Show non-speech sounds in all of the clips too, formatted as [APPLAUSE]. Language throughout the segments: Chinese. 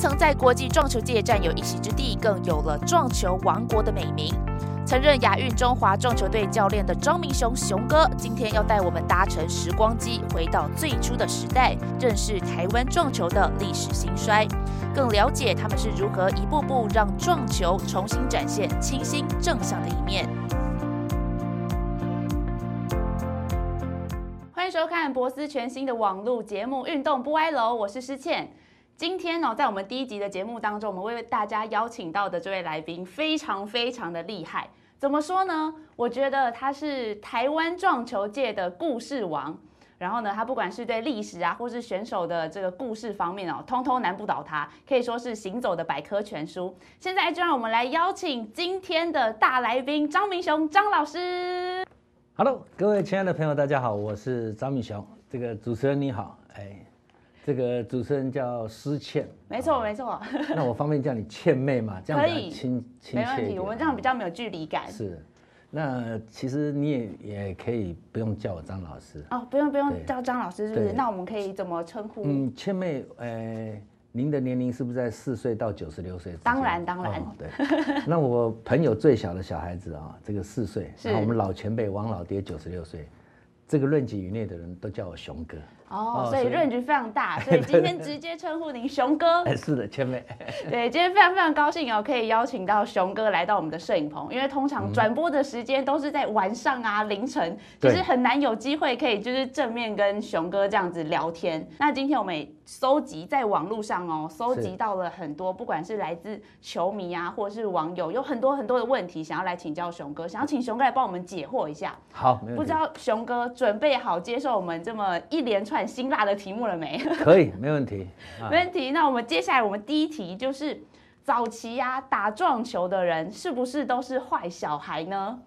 曾在国际撞球界占有一席之地，更有了“撞球王国”的美名。曾任亚运中华撞球队教练的张明雄雄哥，今天要带我们搭乘时光机，回到最初的时代，认识台湾撞球的历史兴衰，更了解他们是如何一步步让撞球重新展现清新正向的一面。欢迎收看博斯全新的网络节目《运动不歪楼》，我是施倩。今天呢，在我们第一集的节目当中，我们为大家邀请到的这位来宾非常非常的厉害。怎么说呢？我觉得他是台湾撞球界的故事王。然后呢，他不管是对历史啊，或是选手的这个故事方面哦，通通难不倒他，可以说是行走的百科全书。现在就让我们来邀请今天的大来宾张明雄张老师。Hello，各位亲爱的朋友，大家好，我是张明雄。这个主持人你好，哎。这个主持人叫施倩，没错没错。[LAUGHS] 那我方便叫你倩妹嘛？这样可以亲亲切没问题，我们这样比较没有距离感。是，那其实你也也可以不用叫我张老师哦，不用不用叫张老师，是不是？那我们可以怎么称呼？嗯，倩妹，呃，您的年龄是不是在四岁到九十六岁？当然当然，对。[LAUGHS] 那我朋友最小的小孩子啊，这个四岁，然后我们老前辈王老爹九十六岁，这个论级以内的人都叫我熊哥。哦，所以润局非常大，[LAUGHS] 所以今天直接称呼您熊哥。哎是的，千妹。[LAUGHS] 对，今天非常非常高兴哦，可以邀请到熊哥来到我们的摄影棚，因为通常转播的时间都是在晚上啊、凌晨，其实很难有机会可以就是正面跟熊哥这样子聊天。那今天我们也搜集在网络上哦，搜集到了很多，不管是来自球迷啊，或者是网友，有很多很多的问题想要来请教熊哥，想要请熊哥来帮我们解惑一下。好，不知道熊哥准备好接受我们这么一连串。辛辣的题目了没？[LAUGHS] 可以，没问题，没问题。那我们接下来，我们第一题就是：早期呀，打撞球的人是不是都是坏小孩呢？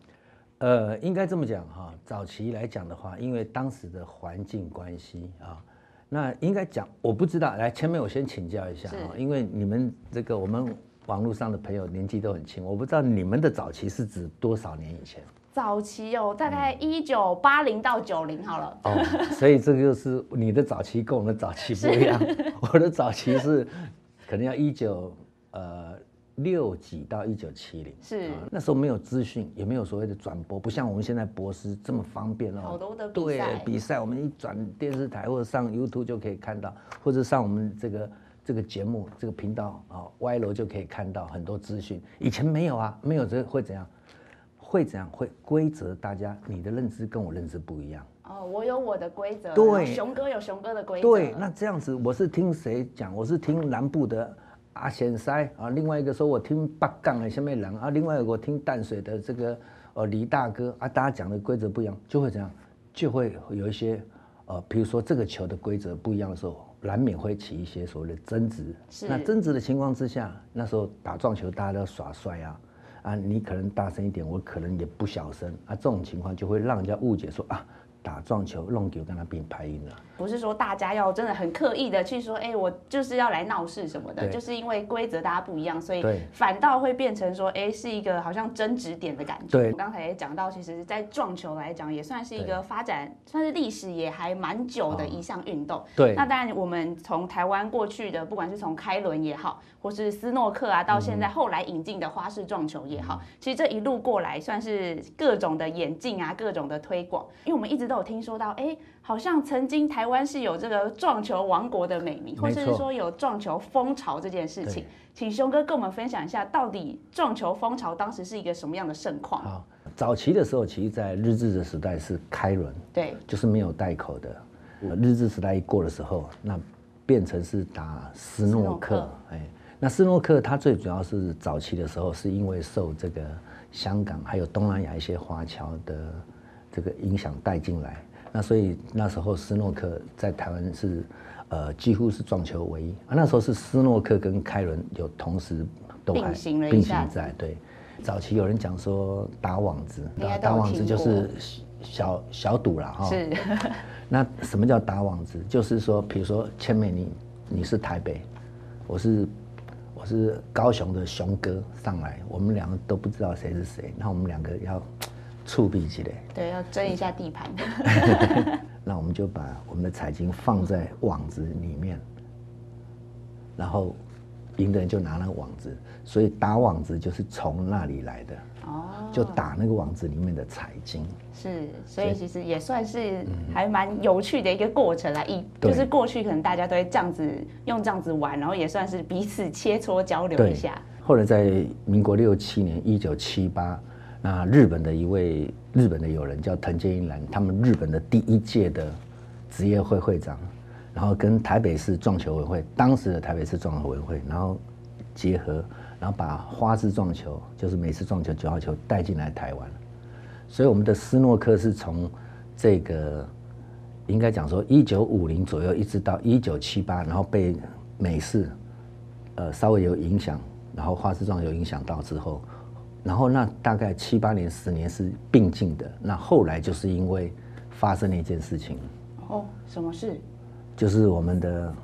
呃，应该这么讲哈。早期来讲的话，因为当时的环境关系啊，那应该讲，我不知道。来，前面我先请教一下啊，因为你们这个我们网络上的朋友年纪都很轻，我不知道你们的早期是指多少年以前。早期哦，大概一九八零到九零好了。哦，所以这个就是你的早期跟我们的早期不一样。[LAUGHS] 我的早期是可能要一九呃六几到一九七零。是。那时候没有资讯，也没有所谓的转播，不像我们现在博士这么方便哦。好多的比赛。对，比赛我们一转电视台或者上 YouTube 就可以看到，或者上我们这个这个节目这个频道啊歪楼就可以看到很多资讯。以前没有啊，没有这会怎样？会怎样？会规则？大家你的认知跟我认知不一样哦。我有我的规则，对，熊哥有熊哥的规则。对，那这样子，我是听谁讲？我是听南部的阿贤塞啊，另外一个说我听八杠的下面人啊，另外一个我听淡水的这个呃李大哥啊，大家讲的规则不一样，就会怎样？就会有一些呃，比如说这个球的规则不一样的时候，难免会起一些所谓的争执。是。那争执的情况之下，那时候打撞球大家都耍帅啊。啊，你可能大声一点，我可能也不小声啊，这种情况就会让人家误解说啊。打撞球弄球跟他并排音了，不是说大家要真的很刻意的去说，哎，我就是要来闹事什么的，就是因为规则大家不一样，所以反倒会变成说，哎，是一个好像争执点的感觉。对，我刚才也讲到，其实，在撞球来讲，也算是一个发展，算是历史也还蛮久的一项运动。对，那当然，我们从台湾过去的，不管是从开轮也好，或是斯诺克啊，到现在后来引进的花式撞球也好，其实这一路过来，算是各种的演进啊，各种的推广，因为我们一直都。有听说到，哎，好像曾经台湾是有这个撞球王国的美名，或者是说有撞球风潮这件事情，请熊哥跟我们分享一下，到底撞球风潮当时是一个什么样的盛况？好，早期的时候，其实，在日治的时代是开轮，对，就是没有带口的。日治时代一过的时候，那变成是打斯诺克，哎，那斯诺克它最主要是早期的时候，是因为受这个香港还有东南亚一些华侨的。这个影响带进来，那所以那时候斯诺克在台湾是，呃，几乎是撞球唯一啊。那时候是斯诺克跟开伦有同时都并行了并行在对。早期有人讲说打网子，打网子就是小小赌了哈。是。那什么叫打网子？就是说，比如说千美你你是台北，我是我是高雄的熊哥上来，我们两个都不知道谁是谁，那我们两个要。触壁起来，对，要争一下地盘。[LAUGHS] [LAUGHS] 那我们就把我们的彩金放在网子里面，然后赢的人就拿那个网子，所以打网子就是从那里来的。哦，就打那个网子里面的彩金。是，所以其实也算是还蛮有趣的一个过程啦。一就是过去可能大家都会这样子用这样子玩，然后也算是彼此切磋交流一下。后来在民国六七年，一九七八，那日本的一位日本的友人叫藤间英兰，他们日本的第一届的职业会会长，然后跟台北市撞球委会当时的台北市撞球委会，然后结合。然后把花式撞球，就是美式撞球九号球带进来台湾，所以我们的斯诺克是从这个应该讲说一九五零左右一直到一九七八，然后被美式呃稍微有影响，然后花式撞球影响到之后，然后那大概七八年十年是并进的，那后来就是因为发生了一件事情。哦，什么事？就是我们的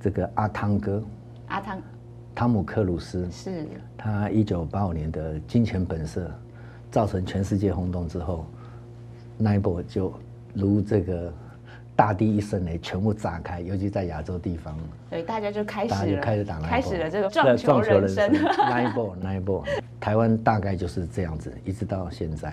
这个阿汤哥，阿汤。汤姆克鲁斯。是。他一九八五年的《金钱本色》造成全世界轰动之后，那一波就如这个大地一声雷，全部炸开，尤其在亚洲地方，对大家就开始大家就开始打开始了这个撞球人生，那一波那一波，台湾大概就是这样子，一直到现在。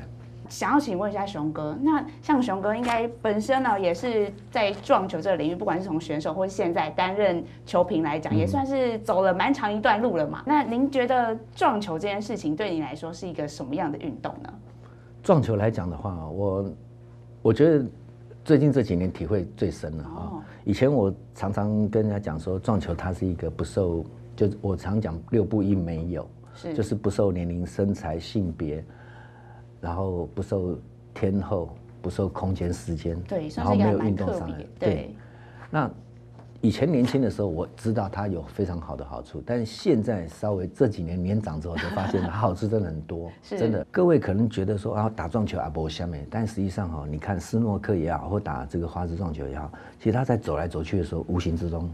想要请问一下熊哥，那像熊哥应该本身呢也是在撞球这个领域，不管是从选手或是现在担任球评来讲，也算是走了蛮长一段路了嘛。那您觉得撞球这件事情对你来说是一个什么样的运动呢？撞球来讲的话，我我觉得最近这几年体会最深了啊。以前我常常跟人家讲说，撞球它是一个不受，就我常讲六不一没有，是就是不受年龄、身材、性别。然后不受天候，不受空间时间，对，然后没有运动伤害，对。那以前年轻的时候，我知道它有非常好的好处，但是现在稍微这几年年长之后，就发现它好处真的很多，[LAUGHS] 真的。各位可能觉得说啊，打撞球啊不下面，但实际上哈，你看斯诺克也好，或打这个花式撞球也好，其实他在走来走去的时候，无形之中。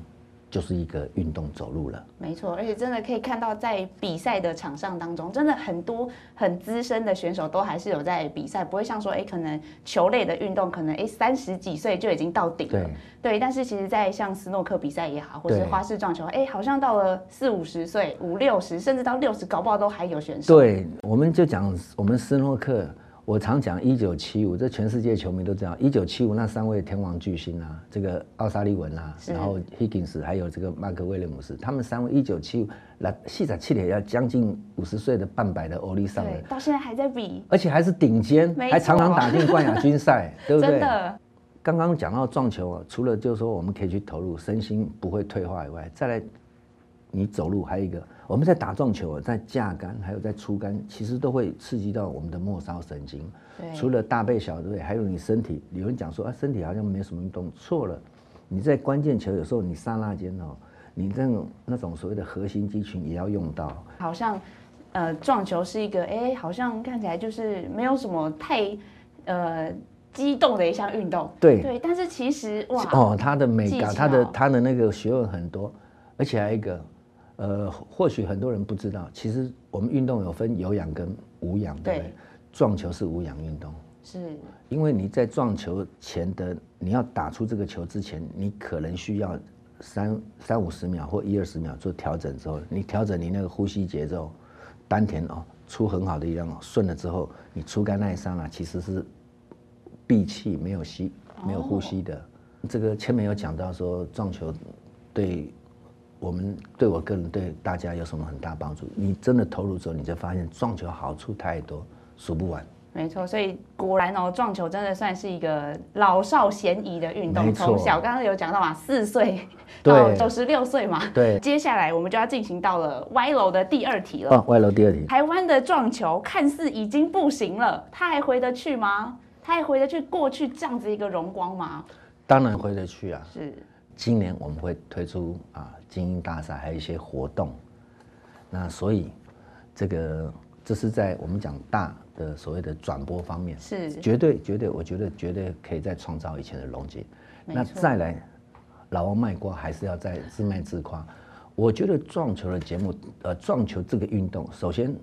就是一个运动走路了，没错，而且真的可以看到，在比赛的场上当中，真的很多很资深的选手都还是有在比赛，不会像说，哎，可能球类的运动，可能哎三十几岁就已经到顶了，对。但是其实，在像斯诺克比赛也好，或是花式撞球，哎，好像到了四五十岁、五六十，甚至到六十，搞不好都还有选手。对，我们就讲我们斯诺克。我常讲一九七五，这全世界球迷都知道。一九七五那三位天王巨星啊，这个奥沙利文啊，然后 Higgins，还有这个麦克威廉姆斯，他们三位一九七五来细仔气点要将近五十岁的半百的欧力上了，到现在还在比，而且还是顶尖，还常常打进冠亚军赛，[LAUGHS] 对不对？真的。刚刚讲到撞球啊，除了就是说我们可以去投入，身心不会退化以外，再来你走路还有一个。我们在打撞球，在架杆还有在出杆，其实都会刺激到我们的末梢神经。除了大背小背，还有你身体。有人讲说啊，身体好像没什么运动，错了。你在关键球有时候你刹那间哦，你那种那种所谓的核心肌群也要用到。好像呃，撞球是一个哎，好像看起来就是没有什么太呃激动的一项运动。对对，但是其实哇哦，它的美感，它的它的那个学问很多，而且还有一个。呃，或许很多人不知道，其实我们运动有分有氧跟无氧，对不对？撞球是无氧运动，是。因为你在撞球前的，你要打出这个球之前，你可能需要三三五十秒或一二十秒做调整之后，你调整你那个呼吸节奏，丹田哦出很好的力量哦，顺了之后，你出杆那一刹那其实是闭气没有吸没有呼吸的。这个前面有讲到说撞球对。我们对我个人对大家有什么很大帮助？你真的投入之后，你就发现撞球好处太多，数不完。没错，所以果然哦，撞球真的算是一个老少咸宜的运动。从小刚刚有讲到嘛，四岁到九十六岁嘛。对。接下来我们就要进行到了歪楼的第二题了。歪楼第二题。台湾的撞球看似已经不行了，他还回得去吗？他还回得去过去这样子一个荣光吗？当然回得去啊。是。今年我们会推出啊精英大赛，还有一些活动。那所以这个这是在我们讲大的所谓的转播方面，是绝对绝对，我觉得绝对可以再创造以前的龙杰。那再来，老王卖瓜还是要再自卖自夸。我觉得撞球的节目，呃，撞球这个运动，首先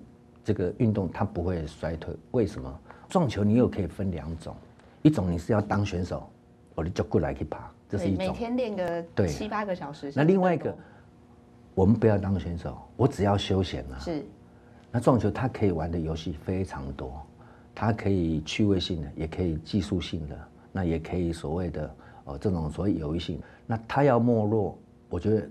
这个运动它不会衰退。为什么？撞球你又可以分两种，一种你是要当选手，我的脚过来去爬。这是一种每天练个七八个小时。那另外一个，我们不要当选手，我只要休闲了。是，那撞球它可以玩的游戏非常多，它可以趣味性的，也可以技术性的，那也可以所谓的哦这种所谓游戏性。那它要没落，我觉得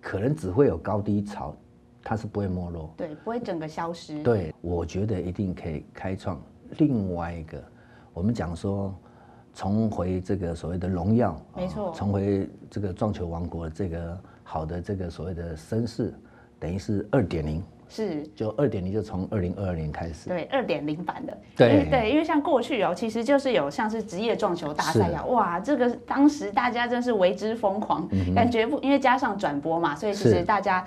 可能只会有高低潮，它是不会没落。对，不会整个消失。对，我觉得一定可以开创另外一个，我们讲说重回这个所谓的荣耀，没错，重回这个撞球王国这个好的这个所谓的声势，等于是二点零。是，就二点零就从二零二二年开始。对，二点零版的。对对，因为像过去哦，其实就是有像是职业撞球大赛呀，哇，这个当时大家真是为之疯狂，感觉不，因为加上转播嘛，所以其实大家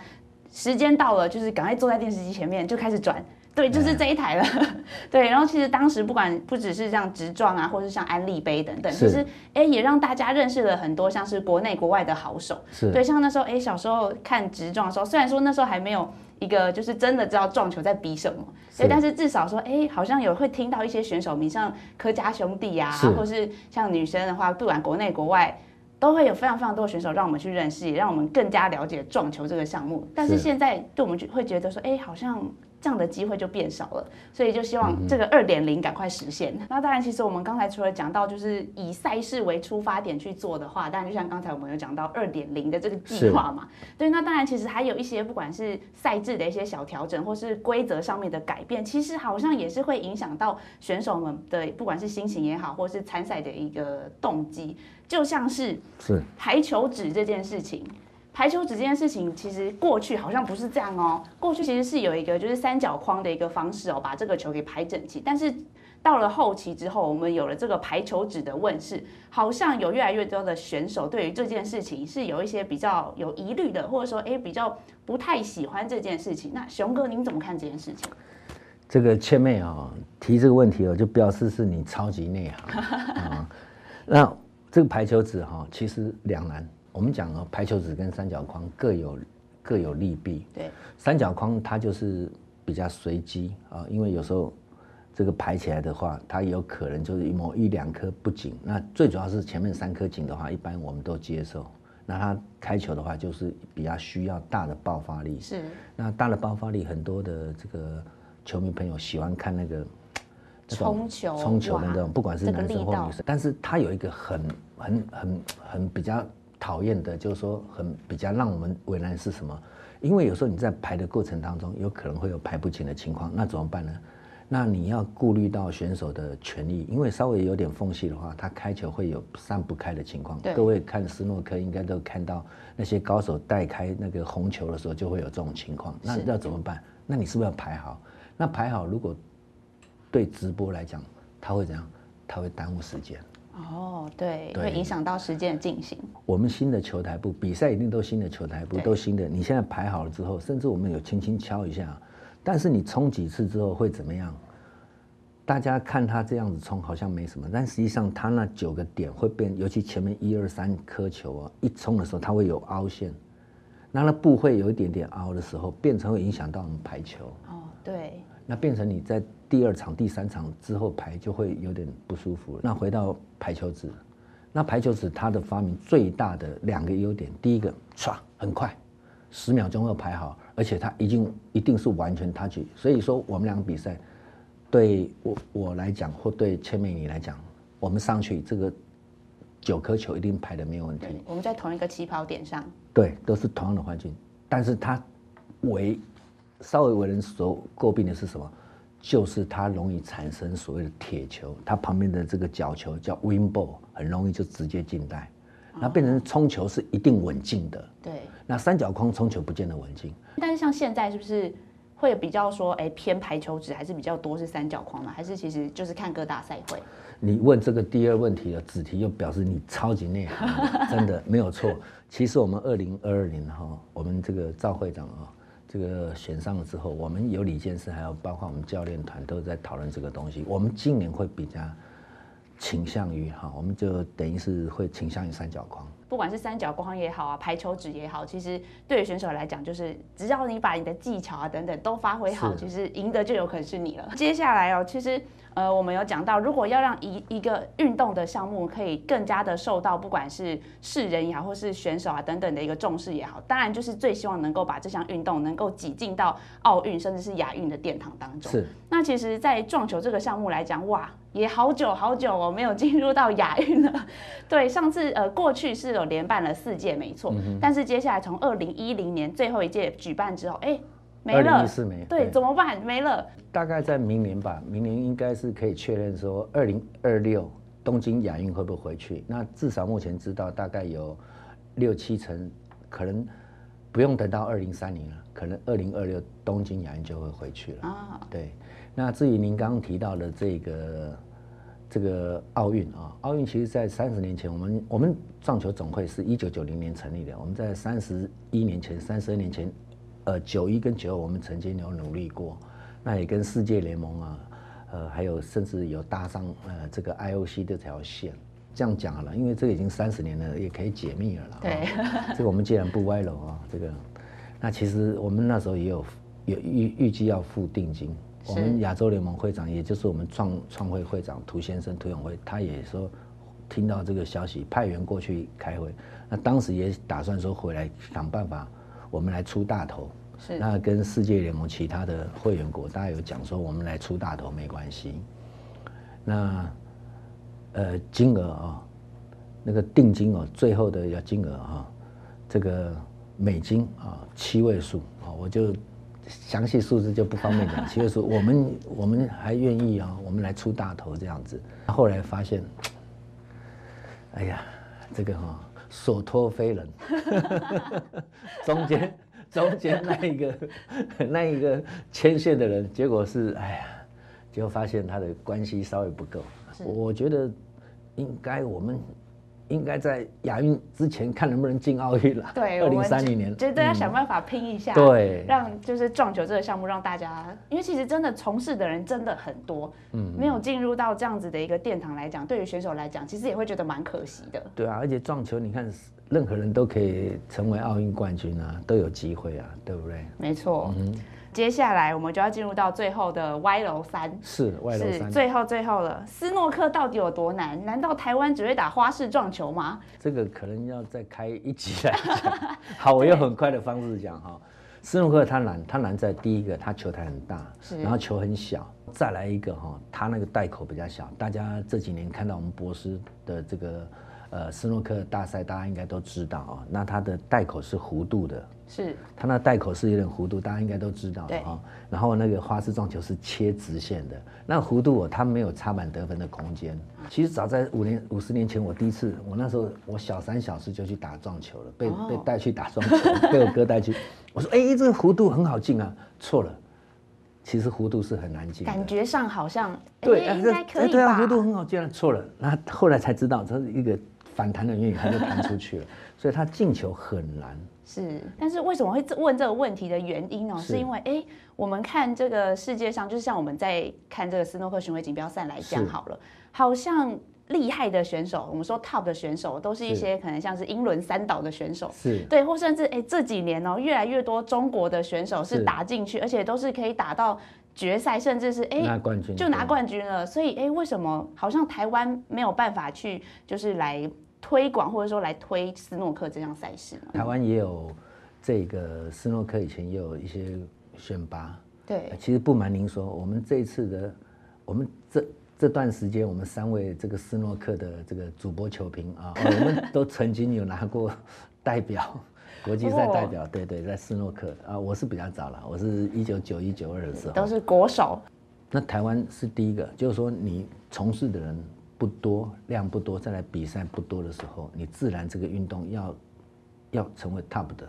时间到了，就是赶快坐在电视机前面就开始转。对，就是这一台了。[LAUGHS] 对，然后其实当时不管不只是像直撞啊，或是像安利杯等等，其实哎也让大家认识了很多像是国内国外的好手。是。对，像那时候哎小时候看直撞的时候，虽然说那时候还没有一个就是真的知道撞球在比什么，对，但是至少说哎好像有会听到一些选手名，像柯家兄弟啊，或是像女生的话，不管国内国外都会有非常非常多的选手让我们去认识，也让我们更加了解撞球这个项目。但是现在对我们就会觉得说哎好像。这样的机会就变少了，所以就希望这个二点零赶快实现。那当然，其实我们刚才除了讲到就是以赛事为出发点去做的话，当然就像刚才我们有讲到二点零的这个计划嘛。对，那当然其实还有一些不管是赛制的一些小调整，或是规则上面的改变，其实好像也是会影响到选手们的不管是心情也好，或是参赛的一个动机。就像是是排球纸这件事情。排球纸这件事情，其实过去好像不是这样哦。过去其实是有一个就是三角框的一个方式哦，把这个球给排整齐。但是到了后期之后，我们有了这个排球纸的问世，好像有越来越多的选手对于这件事情是有一些比较有疑虑的，或者说哎比较不太喜欢这件事情。那熊哥您怎么看这件事情？这个千妹啊提这个问题哦，就表示是你超级内行啊。[LAUGHS] 那这个排球纸哈，其实两难。我们讲哦，排球子跟三角框各有各有利弊。对，三角框它就是比较随机啊，因为有时候这个排起来的话，它有可能就是某一两颗不紧。那最主要是前面三颗紧的话，一般我们都接受。那它开球的话，就是比较需要大的爆发力。是。那大的爆发力，很多的这个球迷朋友喜欢看那个冲球、冲球的那种，不管是男生或女生。但是它有一个很很很很比较。讨厌的，就是说很比较让我们为难是什么？因为有时候你在排的过程当中，有可能会有排不紧的情况，那怎么办呢？那你要顾虑到选手的权益，因为稍微有点缝隙的话，他开球会有散不开的情况。各位看斯诺克应该都看到那些高手带开那个红球的时候，就会有这种情况。那要怎么办？那你是不是要排好？那排好，如果对直播来讲，他会怎样？他会耽误时间。哦，对，会影响到时间的进行。我们新的球台部比赛一定都新的球台部都新的。你现在排好了之后，甚至我们有轻轻敲一下，但是你冲几次之后会怎么样？大家看他这样子冲好像没什么，但实际上他那九个点会变，尤其前面一二三颗球啊，一冲的时候它会有凹陷，那那布会有一点点凹的时候，变成会影响到我们排球。哦，对。那变成你在第二场、第三场之后排就会有点不舒服。那回到排球纸，那排球纸它的发明最大的两个优点，第一个唰很快，十秒钟后排好，而且它已经一定是完全 touch。所以说我们两个比赛，对我我来讲或对千美你来讲，我们上去这个九颗球一定排的没有问题。我们在同一个起跑点上。对，都是同样的环境，但是它为稍微为人所诟病的是什么？就是它容易产生所谓的铁球，它旁边的这个角球叫 win ball，很容易就直接进袋，那变成冲球是一定稳进的。对，那三角框冲球不见得稳进。但是像现在是不是会比较说，哎，偏排球值还是比较多是三角框呢？还是其实就是看各大赛会？你问这个第二问题的子题，又表示你超级内行，真的没有错。其实我们二零二二年哈，我们这个赵会长啊。这个选上了之后，我们有李健师，还有包括我们教练团都在讨论这个东西。我们今年会比较倾向于哈，我们就等于是会倾向于三角框。不管是三角框也好啊，排球纸也好，其实对于选手来讲，就是只要你把你的技巧啊等等都发挥好，其实赢得就有可能是你了。接下来哦，其实呃，我们有讲到，如果要让一一个运动的项目可以更加的受到不管是世人也好，或是选手啊等等的一个重视也好，当然就是最希望能够把这项运动能够挤进到奥运甚至是亚运的殿堂当中。是。那其实，在撞球这个项目来讲，哇。也好久好久哦，没有进入到亚运了。[LAUGHS] 对，上次呃过去是有连办了四届，没错。但是接下来从二零一零年最后一届举办之后，哎，没了。二零一四没。对，怎么办？没了。大概在明年吧，明年应该是可以确认说，二零二六东京亚运会不会回去？那至少目前知道大概有六七成，可能不用等到二零三零了，可能二零二六东京亚运就会回去了。啊，对。那至于您刚刚提到的这个。这个奥运啊，奥运其实，在三十年前，我们我们撞球总会是一九九零年成立的。我们在三十一年前、三十二年前，呃，九一跟九二，我们曾经有努力过。那也跟世界联盟啊，呃，还有甚至有搭上呃这个 IOC 这条线。这样讲了，因为这个已经三十年了，也可以解密了。对，这个我们既然不歪楼啊，这个，那其实我们那时候也有有预预计要付定金。我们亚洲联盟会长，也就是我们创创会会长涂先生涂永辉，他也说听到这个消息，派员过去开会。那当时也打算说回来想办法，我们来出大头。是。那跟世界联盟其他的会员国，大家有讲说，我们来出大头没关系。那呃金额啊，那个定金哦，最后的要金额啊，这个美金啊七位数啊，我就。详细数字就不方便讲，[LAUGHS] 其实说我们我们还愿意啊，我们来出大头这样子。后来发现，哎呀，这个哈所托非人，[LAUGHS] 中间中间那一个那一个牵线的人，结果是哎呀，结果发现他的关系稍微不够。我觉得应该我们。应该在亚运之前看能不能进奥运了。对，[LAUGHS] 二零三零年，觉得要想办法拼一下，对，让就是撞球这个项目让大家，因为其实真的从事的人真的很多，嗯，没有进入到这样子的一个殿堂来讲，对于选手来讲，其实也会觉得蛮可惜的。对啊，而且撞球，你看任何人都可以成为奥运冠军啊，都有机会啊，对不对？没错。嗯。接下来我们就要进入到最后的歪楼三，是歪楼三，最后最后了。斯诺克到底有多难？难道台湾只会打花式撞球吗？这个可能要再开一集来讲。好，我用很快的方式讲哈。斯诺克它难，它难在第一个，它球台很大，然后球很小。再来一个哈，它那个袋口比较小。大家这几年看到我们博斯的这个呃斯诺克大赛，大家应该都知道啊。那它的袋口是弧度的。是，它那袋口是有点弧度，大家应该都知道哈。然后那个花式撞球是切直线的，那弧度哦，它没有插满得分的空间。其实早在五年、五十年前，我第一次，我那时候我小三小四就去打撞球了，被被带去打撞球，[LAUGHS] 被我哥带去。我说，哎，这个弧度很好进啊，错了，其实弧度是很难进。感觉上好像对，应该可以对啊，弧度很好进，错了。那后来才知道，这是一个反弹的原因，它就弹出去了，[LAUGHS] 所以他进球很难。是，但是为什么会问这个问题的原因呢？是因为哎，我们看这个世界上，就是像我们在看这个斯诺克巡回锦标赛来讲好了，好像厉害的选手，我们说 top 的选手，都是一些可能像是英伦三岛的选手，是对，或甚至哎这几年哦，越来越多中国的选手是打进去，而且都是可以打到决赛，甚至是哎拿冠军就拿冠军了。所以哎，为什么好像台湾没有办法去就是来？推广或者说来推斯诺克这项赛事，台湾也有这个斯诺克，以前也有一些选拔。对，其实不瞒您说，我们这次的，我们这这段时间，我们三位这个斯诺克的这个主播球评啊，[LAUGHS] 我们都曾经有拿过代表，[LAUGHS] 国际赛代表。对对，在斯诺克啊，我是比较早了，我是一九九一九二的时候，都是国手。那台湾是第一个，就是说你从事的人。不多量不多，再来比赛不多的时候，你自然这个运动要要成为 top 的，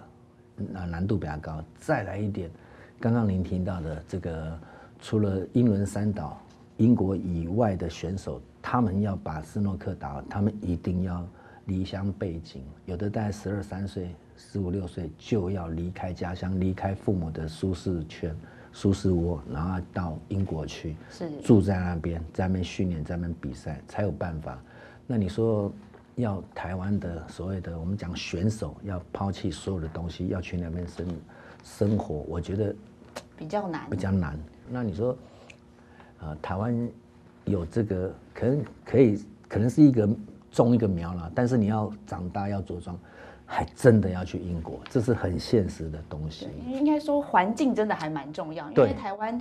那难度比较高。再来一点，刚刚您听到的这个，除了英伦三岛、英国以外的选手，他们要把斯诺克打，他们一定要离乡背井，有的大概十二三岁、十五六岁就要离开家乡，离开父母的舒适圈，舒适窝，然后到英国去是住在那边，在那边训练，在那边比赛，才有办法。那你说要台湾的所谓的我们讲选手要抛弃所有的东西，要去那边生生活，我觉得比较难比。较难。那你说，呃，台湾有这个可能可以，可能是一个种一个苗了，但是你要长大要茁壮，还真的要去英国，这是很现实的东西。应该说环境真的还蛮重要，因对为台湾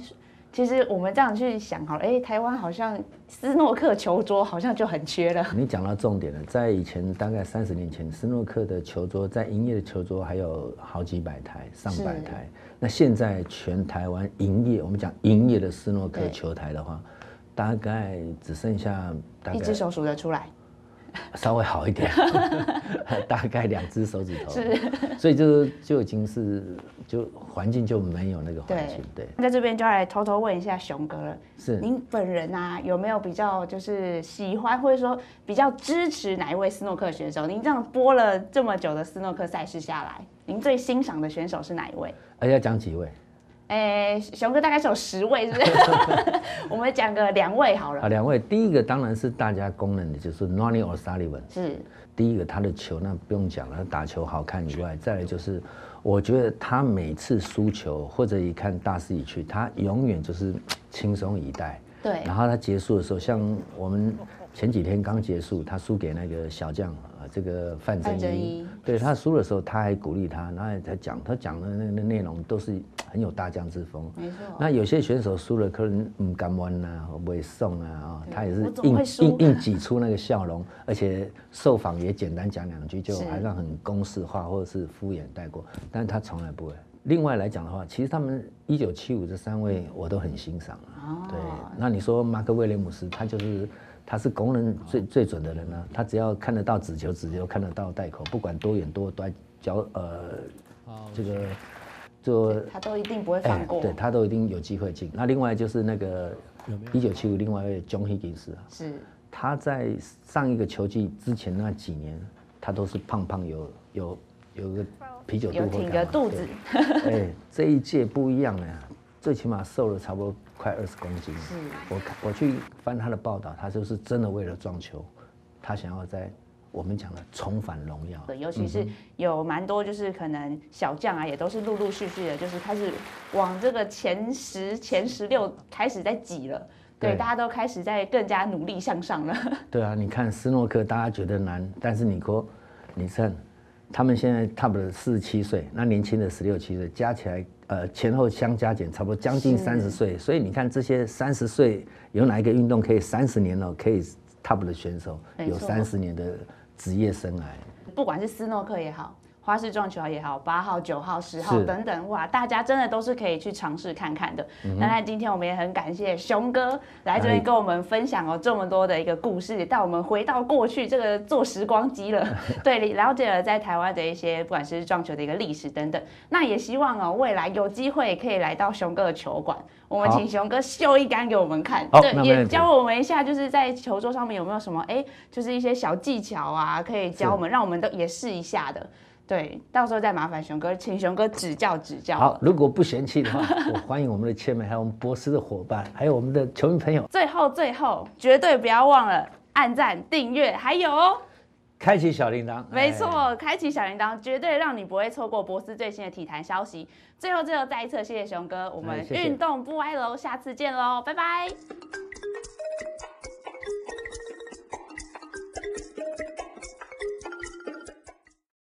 其实我们这样去想好了，哎，台湾好像斯诺克球桌好像就很缺了。你讲到重点了，在以前大概三十年前，斯诺克的球桌在营业的球桌还有好几百台、上百台。那现在全台湾营业，我们讲营业的斯诺克球台的话，大概只剩下大概一只手数得出来，[LAUGHS] 稍微好一点，[LAUGHS] 大概两只手指头。是，所以就就已经是就环境就没有那个环境，对，在这边就要来偷偷问一下熊哥了，是您本人啊有没有比较就是喜欢或者说比较支持哪一位斯诺克选手？您这样播了这么久的斯诺克赛事下来，您最欣赏的选手是哪一位？哎要讲几位哎，熊哥大概是有十位，是不是？[LAUGHS] 我们讲个两位好了。啊？两位，第一个当然是大家公认的，就是 Ronnie O'Sullivan。是，第一个他的球那不用讲了，他打球好看以外，再来就是我觉得他每次输球或者一看大势已去，他永远就是轻松以待。对，然后他结束的时候，像我们前几天刚结束，他输给那个小将啊，这个范范振一，对他输的时候，他还鼓励他，然后才讲，他讲的那那内容都是很有大将之风。没错。那有些选手输了，可能唔敢弯呐，不会送啊，啊，他也是硬硬硬挤出那个笑容，而且受访也简单讲两句，就是好像很公式化或者是敷衍带过，但是他从来不会。另外来讲的话，其实他们一九七五这三位我都很欣赏啊。哦对，那你说马克威廉姆斯，他就是他是公认最最准的人呢、他只要看得到指球，指球看得到袋口，不管多远多短，脚呃这个就他都一定不会放过。哎对他都一定有机会进。那另外就是那个一九七五另外一位 John Higgins 啊，是，他在上一个球季之前那几年，他都是胖胖有有有个啤酒肚有挺个肚子。对哎，这一届不一样了，最起码瘦了差不多快二十公斤。是，我看我去翻他的报道，他就是真的为了撞球，他想要在我们讲的重返荣耀。对，尤其是有蛮多就是可能小将啊，也都是陆陆续续的，就是开始往这个前十、前十六开始在挤了。对，对大家都开始在更加努力向上了。[LAUGHS] 对啊，你看斯诺克，大家觉得难，但是你说，你看，他们现在 top 的四十七岁，那年轻的十六七岁，加起来，呃，前后相加减差不多将近是。三十岁，所以你看这些三十岁有哪一个运动可以三十年了可以 top 的选手有三十年的职业生涯？不管是斯诺克也好，花式撞球也好，八号、九号、十号等等，哇，大家真的都是可以去尝试看看的。那那今天我们也很感谢熊哥来这边哎跟我们分享哦这么多的一个故事，带我们回到过去这个坐时光机了，[LAUGHS] 对，了解了在台湾的一些不管是撞球的一个历史等等。那也希望哦未来有机会可以来到熊哥的球馆。我们好请熊哥秀一杆给我们看，好对，也教我们一下，就是在球桌上面有没有什么，哎，就是一些小技巧啊，可以教我们，让我们都也试一下的。对，到时候再麻烦熊哥，请熊哥指教指教。好，如果不嫌弃的话，[LAUGHS] 我欢迎我们的签美，还有我们博斯的伙伴，还有我们的球迷朋友，最后最后，绝对不要忘了按赞、订阅，还有哦，开启小铃铛。没哎错，开启小铃铛，绝对让你不会错过博斯最新的体坛消息。最后最后再一次谢谢熊哥，我们运动不歪楼，下次见喽，拜拜。